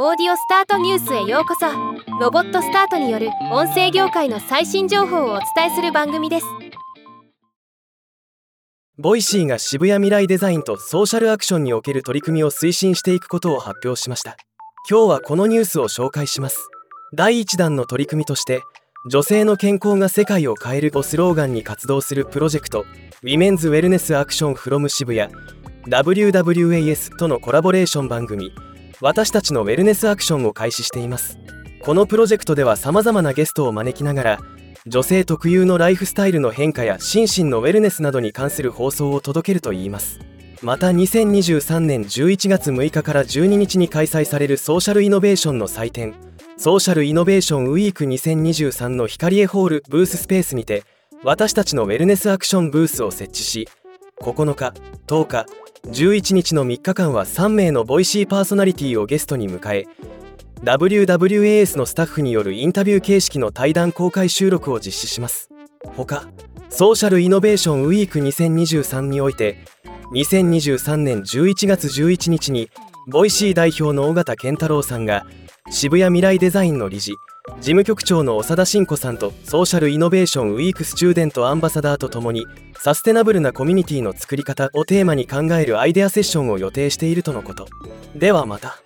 オーディオスタートニュースへようこそ。ロボットスタートによる音声業界の最新情報をお伝えする番組です。 Voicy が渋谷未来デザインとソーシャルアクションにおける取り組みを推進していくことを発表しました。今日はこのニュースを紹介します。第1弾の取り組みとして女性の健康が世界を変えるをスローガンに活動するプロジェクト Women's Wellness Action from 渋谷 WWAS とのコラボレーション番組私たちのウェルネスアクションを開始しています。このプロジェクトでは様々なゲストを招きながら女性特有のライフスタイルの変化や心身のウェルネスなどに関する放送を届けるといいます。また2023年11月6日から12日に開催されるソーシャルイノベーションの祭典ソーシャルイノベーションウィーク2023の光栄ホールブーススペースにて私たちの Wellness Action ブースを設置し9日10日11日の3日間は3名の Voicy パーソナリティをゲストに迎え WWAS のスタッフによるインタビュー形式の対談公開収録を実施します。ほか Social Innovation Week 2023において2023年11月11日に Voicy 代表の緒方憲太郎さんが渋谷未来デザインの理事事務局長の長田真子さんと Social Innovation Week Student Ambassador とともにサステナブルなコミュニティの作り方をテーマに考えるアイデアセッションを予定しているとのこと。ではまた。